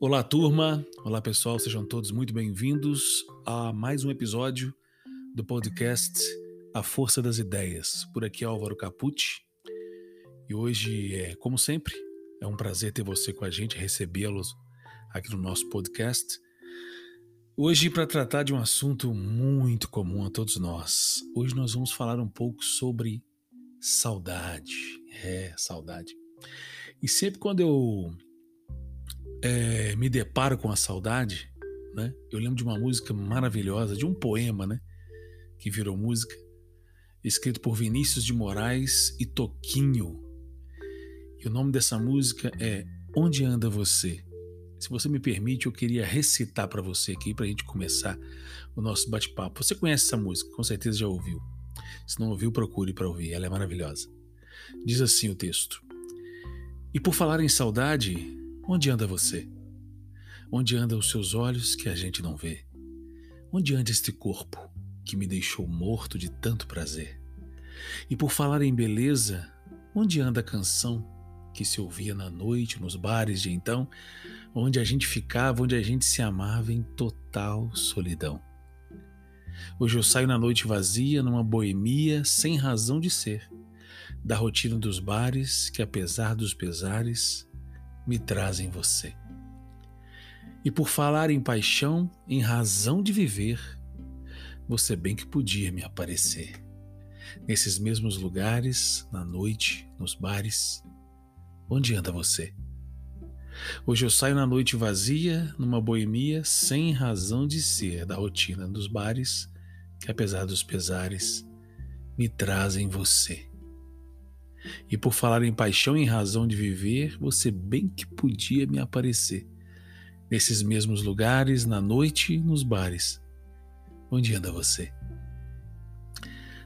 Olá, turma. Olá, pessoal. Sejam todos muito bem-vindos a mais um episódio do podcast A Força das Ideias. Por aqui é Álvaro Capucci. E hoje, é, como sempre, é um prazer ter você com a gente, recebê-los aqui no nosso podcast. Hoje, para tratar de um assunto muito comum a todos nós, hoje nós vamos falar um pouco sobre saudade. É, saudade. E sempre quando eu é, me deparo com a saudade, né? Eu lembro de uma música maravilhosa, de um poema, né? Que virou música, escrito por Vinícius de Moraes e Toquinho. E o nome dessa música é Onde Anda Você? Se você me permite, eu queria recitar para você aqui, para a gente começar o nosso bate-papo. Você conhece essa música, com certeza já ouviu. Se não ouviu, procure para ouvir, ela é maravilhosa. Diz assim o texto: E por falar em saudade, Onde anda você? Onde andam os seus olhos que a gente não vê? Onde anda este corpo que me deixou morto de tanto prazer? E por falar em beleza, onde anda a canção que se ouvia na noite nos bares de então, onde a gente ficava, onde a gente se amava em total solidão? Hoje eu saio na noite vazia, numa boemia sem razão de ser, da rotina dos bares que, apesar dos pesares, me trazem você. E por falar em paixão, em razão de viver, você bem que podia me aparecer. Nesses mesmos lugares, na noite, nos bares, onde anda você? Hoje eu saio na noite vazia, numa boemia, sem razão de ser, da rotina dos bares, que apesar dos pesares, me trazem você. E por falar em paixão e em razão de viver, você bem que podia me aparecer. Nesses mesmos lugares, na noite nos bares. Onde anda você?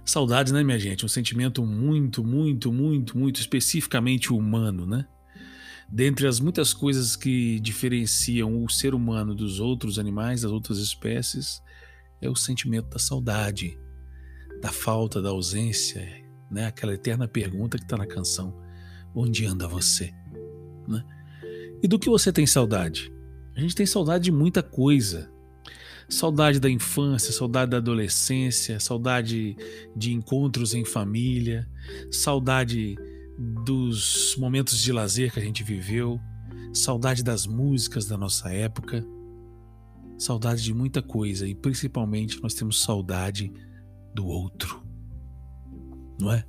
Saudades, né, minha gente? Um sentimento muito, muito, muito, muito especificamente humano, né? Dentre as muitas coisas que diferenciam o ser humano dos outros animais, das outras espécies, é o sentimento da saudade, da falta, da ausência né? Aquela eterna pergunta que está na canção: onde anda você? Né? E do que você tem saudade? A gente tem saudade de muita coisa. Saudade da infância, saudade da adolescência, saudade de encontros em família, saudade dos momentos de lazer que a gente viveu, saudade das músicas da nossa época, saudade de muita coisa e principalmente nós temos saudade do outro não é?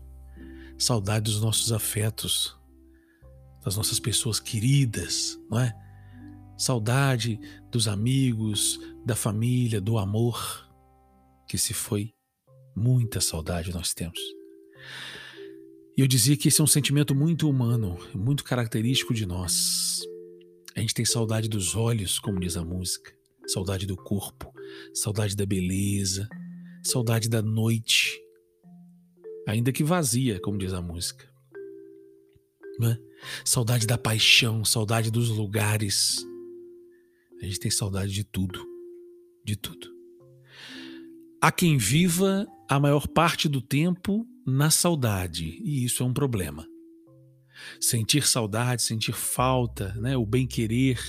Saudade dos nossos afetos, das nossas pessoas queridas, não é? Saudade dos amigos, da família, do amor que se foi. Muita saudade nós temos. E eu dizia que esse é um sentimento muito humano, muito característico de nós. A gente tem saudade dos olhos, como diz a música, saudade do corpo, saudade da beleza, saudade da noite, ainda que vazia, como diz a música. Né? Saudade da paixão, saudade dos lugares. A gente tem saudade de tudo, de tudo. Há quem viva a maior parte do tempo na saudade, e isso é um problema. Sentir saudade, sentir falta, né, o bem-querer,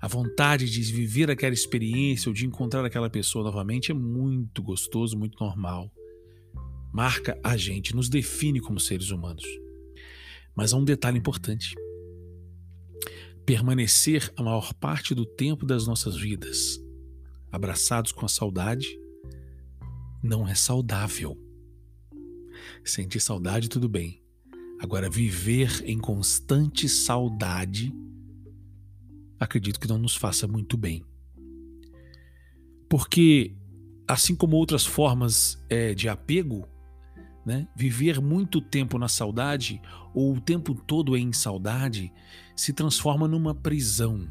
a vontade de viver aquela experiência ou de encontrar aquela pessoa novamente é muito gostoso, muito normal marca a gente, nos define como seres humanos. Mas há um detalhe importante. Permanecer a maior parte do tempo das nossas vidas abraçados com a saudade não é saudável. Sentir saudade, tudo bem. Agora, viver em constante saudade, acredito que não nos faça muito bem. Porque, assim como outras formas é, de apego, né? Viver muito tempo na saudade ou o tempo todo em saudade se transforma numa prisão,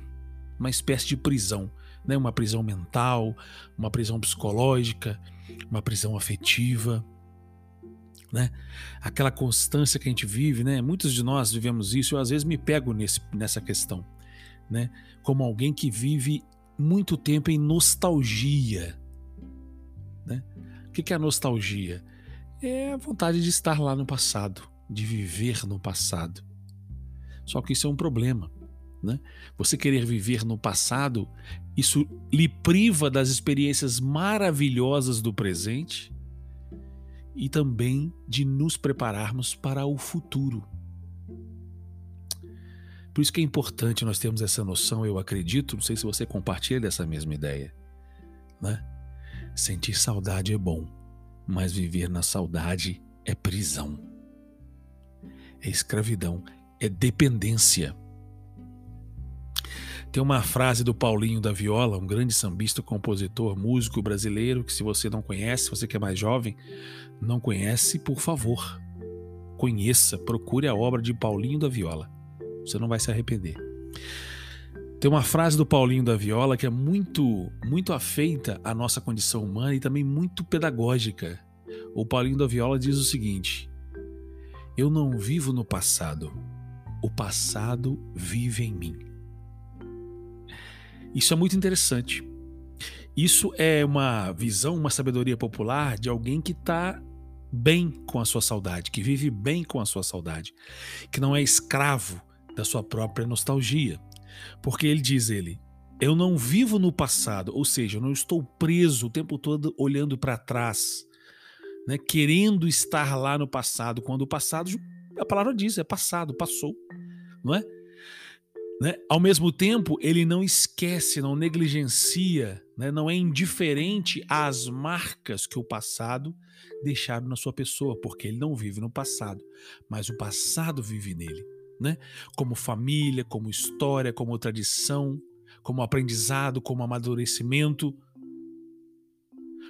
uma espécie de prisão, né? Uma prisão mental, uma prisão psicológica, uma prisão afetiva, né? Aquela constância que a gente vive, né? Muitos de nós vivemos isso. Eu às vezes me pego nesse, nessa questão, né? Como alguém que vive muito tempo em nostalgia, né? O que é a nostalgia? É a vontade de estar lá no passado, de viver no passado. Só que isso é um problema. Né? Você querer viver no passado, isso lhe priva das experiências maravilhosas do presente e também de nos prepararmos para o futuro. Por isso que é importante nós termos essa noção, eu acredito, não sei se você compartilha dessa mesma ideia, né? Sentir saudade é bom, mas viver na saudade é prisão. É escravidão, é dependência. Tem uma frase do Paulinho da Viola, um grande sambista, compositor, músico brasileiro, que se você não conhece, você que é mais jovem, não conhece, por favor, conheça, procure a obra de Paulinho da Viola. Você não vai se arrepender. Tem uma frase do Paulinho da Viola que é muito, muito afeita à nossa condição humana e também muito pedagógica. O Paulinho da Viola diz o seguinte: Eu não vivo no passado, o passado vive em mim. Isso é muito interessante. Isso é uma visão, uma sabedoria popular de alguém que está bem com a sua saudade, que vive bem com a sua saudade, que não é escravo da sua própria nostalgia. Porque ele diz ele, eu não vivo no passado, ou seja, eu não estou preso o tempo todo olhando para trás, né, querendo estar lá no passado, quando o passado, a palavra diz, é passado, passou, não é? Né? Ao mesmo tempo, ele não esquece, não negligencia, né? não é indiferente às marcas que o passado deixaram na sua pessoa, porque ele não vive no passado, mas o passado vive nele né? Como família, como história, como tradição, como aprendizado, como amadurecimento.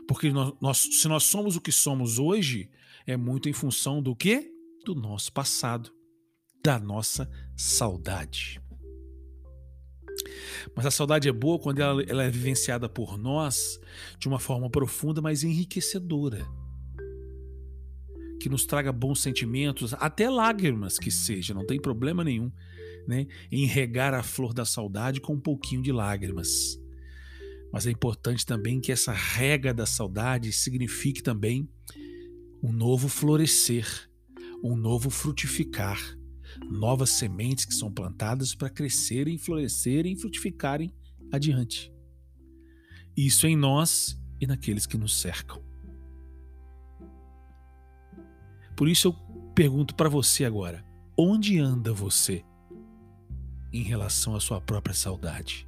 Porque nós, nós, se nós somos o que somos hoje, é muito em função do que? Do nosso passado, da nossa saudade. Mas a saudade é boa quando ela, ela é vivenciada por nós de uma forma profunda, mas enriquecedora que nos traga bons sentimentos, até lágrimas que seja, não tem problema nenhum, né? Em regar a flor da saudade com um pouquinho de lágrimas. Mas é importante também que essa rega da saudade signifique também um novo florescer, um novo frutificar, novas sementes que são plantadas para crescerem, florescerem e frutificarem adiante. Isso em nós e naqueles que nos cercam. Por isso eu pergunto para você agora: onde anda você em relação à sua própria saudade?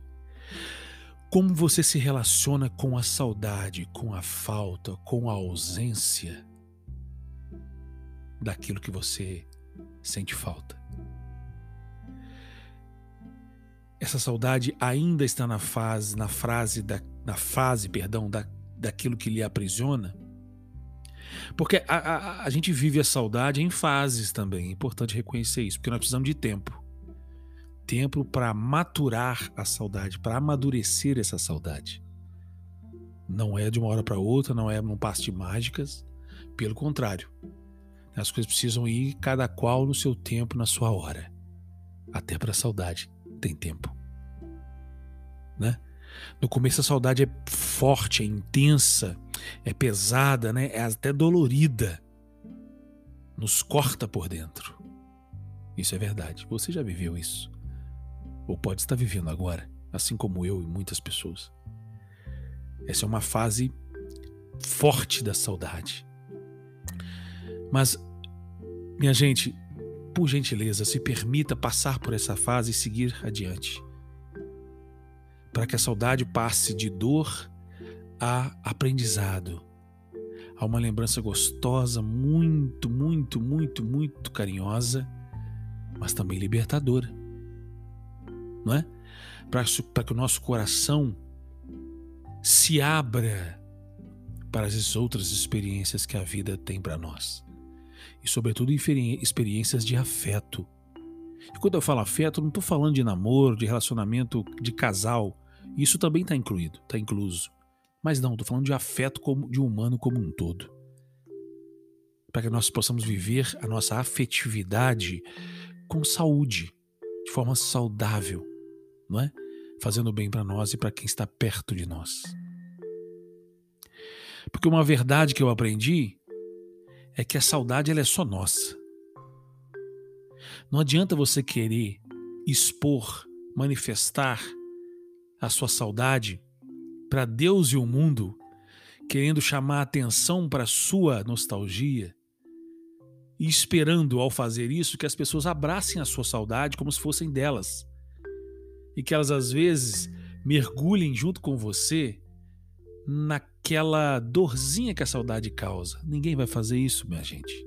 Como você se relaciona com a saudade, com a falta, com a ausência daquilo que você sente falta? Essa saudade ainda está na fase, na frase da, na fase, perdão, da, daquilo que lhe aprisiona? Porque a, a, a gente vive a saudade em fases também. É importante reconhecer isso, porque nós precisamos de tempo tempo para maturar a saudade, para amadurecer essa saudade. Não é de uma hora para outra, não é num passo de mágicas. Pelo contrário, as coisas precisam ir cada qual no seu tempo, na sua hora. Até para a saudade tem tempo, né? No começo a saudade é forte, é intensa, é pesada, né? É até dolorida. Nos corta por dentro. Isso é verdade. Você já viveu isso. Ou pode estar vivendo agora, assim como eu e muitas pessoas. Essa é uma fase forte da saudade. Mas, minha gente, por gentileza, se permita passar por essa fase e seguir adiante para que a saudade passe de dor a aprendizado, a uma lembrança gostosa, muito, muito, muito, muito carinhosa, mas também libertadora. Não é? Para que o nosso coração se abra para as outras experiências que a vida tem para nós. E, sobretudo, experiências de afeto. E quando eu falo afeto, não estou falando de namoro, de relacionamento de casal isso também está incluído, está incluso. Mas não, estou falando de afeto como, de um humano como um todo. Para que nós possamos viver a nossa afetividade com saúde, de forma saudável, não é? Fazendo bem para nós e para quem está perto de nós. Porque uma verdade que eu aprendi é que a saudade ela é só nossa. Não adianta você querer expor manifestar a sua saudade para Deus e o mundo, querendo chamar atenção para sua nostalgia e esperando ao fazer isso que as pessoas abracem a sua saudade como se fossem delas e que elas às vezes mergulhem junto com você naquela dorzinha que a saudade causa. Ninguém vai fazer isso, minha gente.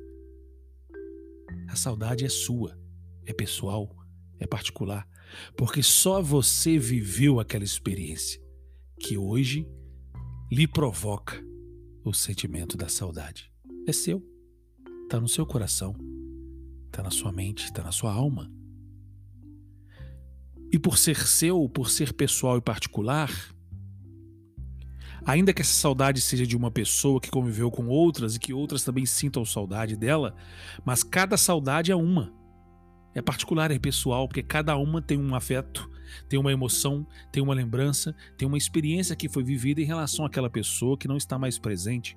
A saudade é sua, é pessoal, é particular, porque só você viveu aquela experiência que hoje lhe provoca o sentimento da saudade. É seu, está no seu coração, está na sua mente, está na sua alma. E por ser seu, por ser pessoal e particular, ainda que essa saudade seja de uma pessoa que conviveu com outras e que outras também sintam saudade dela, mas cada saudade é uma. É particular, é pessoal, porque cada uma tem um afeto, tem uma emoção, tem uma lembrança, tem uma experiência que foi vivida em relação àquela pessoa que não está mais presente,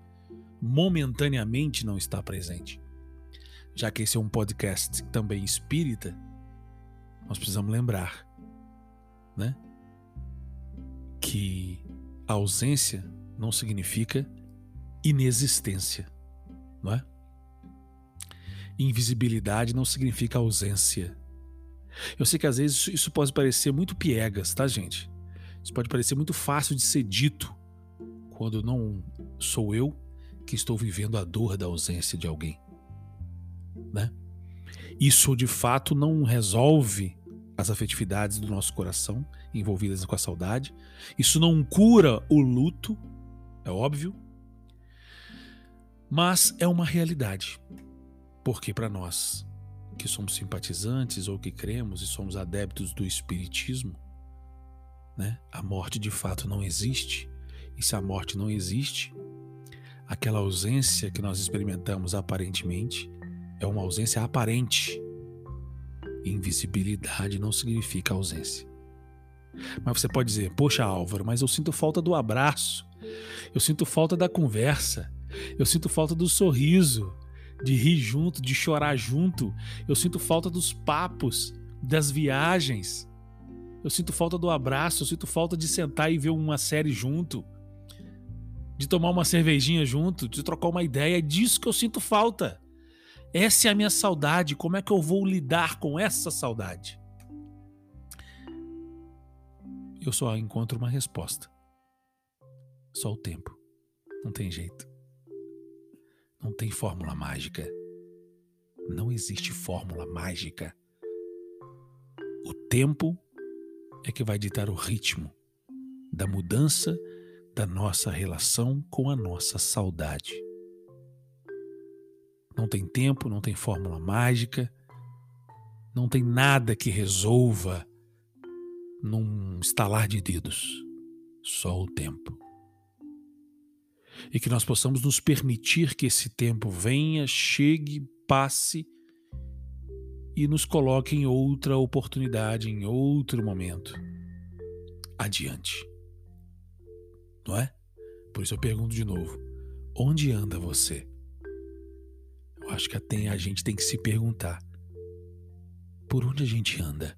momentaneamente não está presente. Já que esse é um podcast também espírita, nós precisamos lembrar né? Que a ausência não significa inexistência, não é? Invisibilidade não significa ausência. Eu sei que às vezes isso pode parecer muito piegas, tá, gente? Isso pode parecer muito fácil de ser dito quando não sou eu que estou vivendo a dor da ausência de alguém, né? Isso de fato não resolve as afetividades do nosso coração envolvidas com a saudade. Isso não cura o luto, é óbvio, mas é uma realidade. Porque para nós que somos simpatizantes ou que cremos e somos adeptos do espiritismo, né? A morte de fato não existe. E se a morte não existe, aquela ausência que nós experimentamos aparentemente é uma ausência aparente Invisibilidade não significa ausência. Mas você pode dizer, poxa, Álvaro, mas eu sinto falta do abraço, eu sinto falta da conversa, eu sinto falta do sorriso, de rir junto, de chorar junto, eu sinto falta dos papos, das viagens, eu sinto falta do abraço, eu sinto falta de sentar e ver uma série junto, de tomar uma cervejinha junto, de trocar uma ideia, é disso que eu sinto falta. Essa é a minha saudade. Como é que eu vou lidar com essa saudade? Eu só encontro uma resposta. Só o tempo. Não tem jeito. Não tem fórmula mágica. Não existe fórmula mágica. O tempo é que vai ditar o ritmo da mudança da nossa relação com a nossa saudade. Não tem tempo, não tem fórmula mágica, não tem nada que resolva num estalar de dedos. Só o tempo. E que nós possamos nos permitir que esse tempo venha, chegue, passe e nos coloque em outra oportunidade, em outro momento. Adiante. Não é? Por isso eu pergunto de novo: onde anda você? Eu acho que até a gente tem que se perguntar: por onde a gente anda?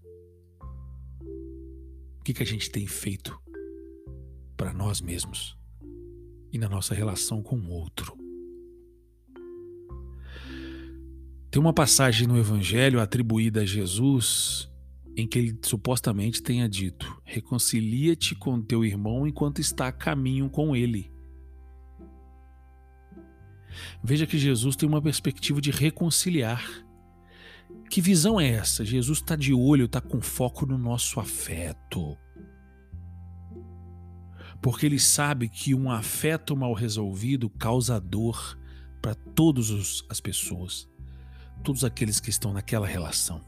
O que, que a gente tem feito para nós mesmos e na nossa relação com o outro? Tem uma passagem no Evangelho atribuída a Jesus em que ele supostamente tenha dito: Reconcilia-te com teu irmão enquanto está a caminho com ele. Veja que Jesus tem uma perspectiva de reconciliar. Que visão é essa? Jesus está de olho, está com foco no nosso afeto. Porque ele sabe que um afeto mal resolvido causa dor para todas as pessoas, todos aqueles que estão naquela relação.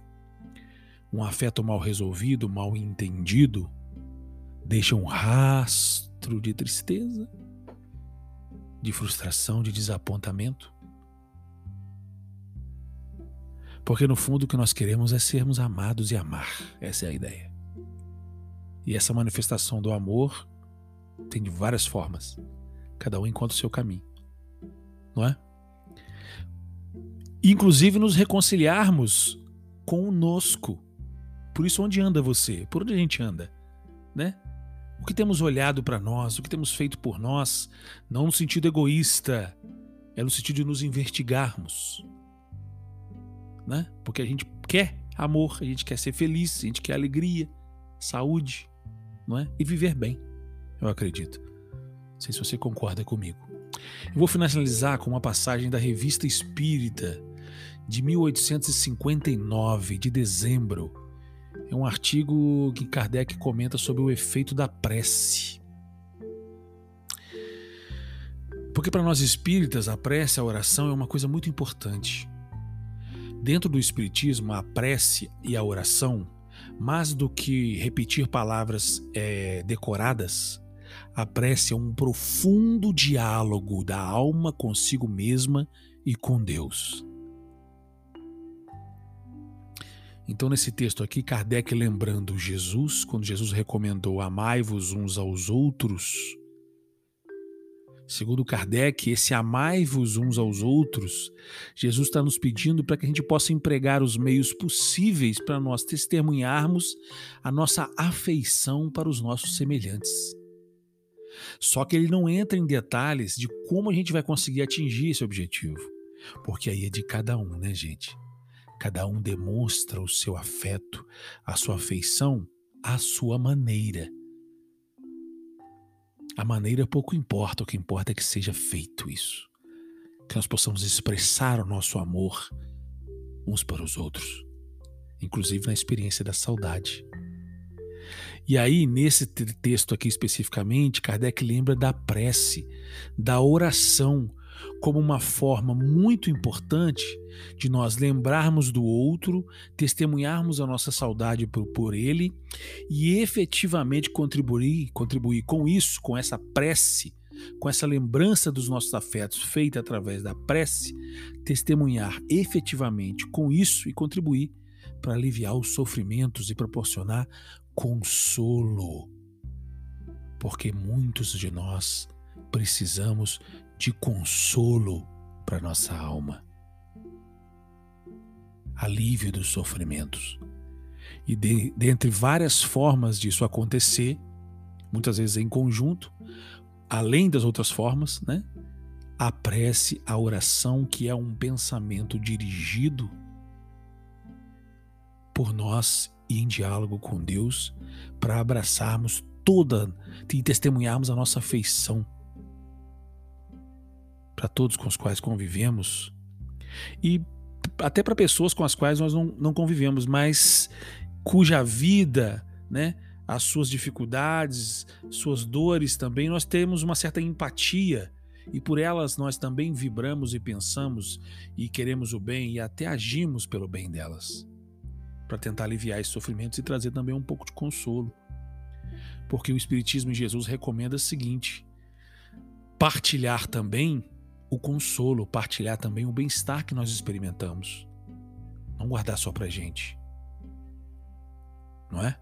Um afeto mal resolvido, mal entendido, deixa um rastro de tristeza, de frustração, de desapontamento. Porque no fundo o que nós queremos é sermos amados e amar. Essa é a ideia. E essa manifestação do amor tem de várias formas. Cada um encontra o seu caminho. Não é? Inclusive nos reconciliarmos conosco. Por isso, onde anda você? Por onde a gente anda? Né? O que temos olhado para nós, o que temos feito por nós, não no sentido egoísta, é no sentido de nos investigarmos. Né? Porque a gente quer amor, a gente quer ser feliz, a gente quer alegria, saúde, não é? E viver bem, eu acredito. Não sei se você concorda comigo. Eu vou finalizar com uma passagem da Revista Espírita de 1859, de dezembro. É um artigo que Kardec comenta sobre o efeito da prece. Porque para nós espíritas, a prece, a oração é uma coisa muito importante. Dentro do espiritismo, a prece e a oração, mais do que repetir palavras é, decoradas, a prece é um profundo diálogo da alma consigo mesma e com Deus. Então, nesse texto aqui, Kardec lembrando Jesus, quando Jesus recomendou amai-vos uns aos outros. Segundo Kardec, esse amai-vos uns aos outros, Jesus está nos pedindo para que a gente possa empregar os meios possíveis para nós testemunharmos a nossa afeição para os nossos semelhantes. Só que ele não entra em detalhes de como a gente vai conseguir atingir esse objetivo, porque aí é de cada um, né, gente? Cada um demonstra o seu afeto, a sua afeição à sua maneira. A maneira pouco importa, o que importa é que seja feito isso. Que nós possamos expressar o nosso amor uns para os outros, inclusive na experiência da saudade. E aí, nesse texto aqui especificamente, Kardec lembra da prece, da oração, como uma forma muito importante de nós lembrarmos do outro, testemunharmos a nossa saudade por, por ele e efetivamente contribuir, contribuir com isso, com essa prece, com essa lembrança dos nossos afetos feita através da prece, testemunhar efetivamente com isso e contribuir para aliviar os sofrimentos e proporcionar consolo. Porque muitos de nós precisamos de consolo para nossa alma, alívio dos sofrimentos. E de, dentre várias formas disso acontecer, muitas vezes em conjunto, além das outras formas, né? A prece, a oração, que é um pensamento dirigido por nós e em diálogo com Deus, para abraçarmos toda e testemunharmos a nossa afeição para todos com os quais convivemos e até para pessoas com as quais nós não, não convivemos, mas cuja vida, né, as suas dificuldades, suas dores também, nós temos uma certa empatia e por elas nós também vibramos e pensamos e queremos o bem e até agimos pelo bem delas, para tentar aliviar esses sofrimentos e trazer também um pouco de consolo. Porque o Espiritismo em Jesus recomenda o seguinte: partilhar também o consolo, partilhar também o bem-estar que nós experimentamos. Não guardar só pra gente. Não é?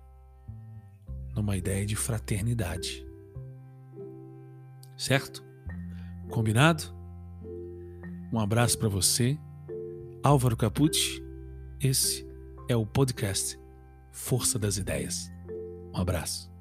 Numa ideia de fraternidade. Certo? Combinado? Um abraço para você. Álvaro Capucci. Esse é o podcast Força das Ideias. Um abraço.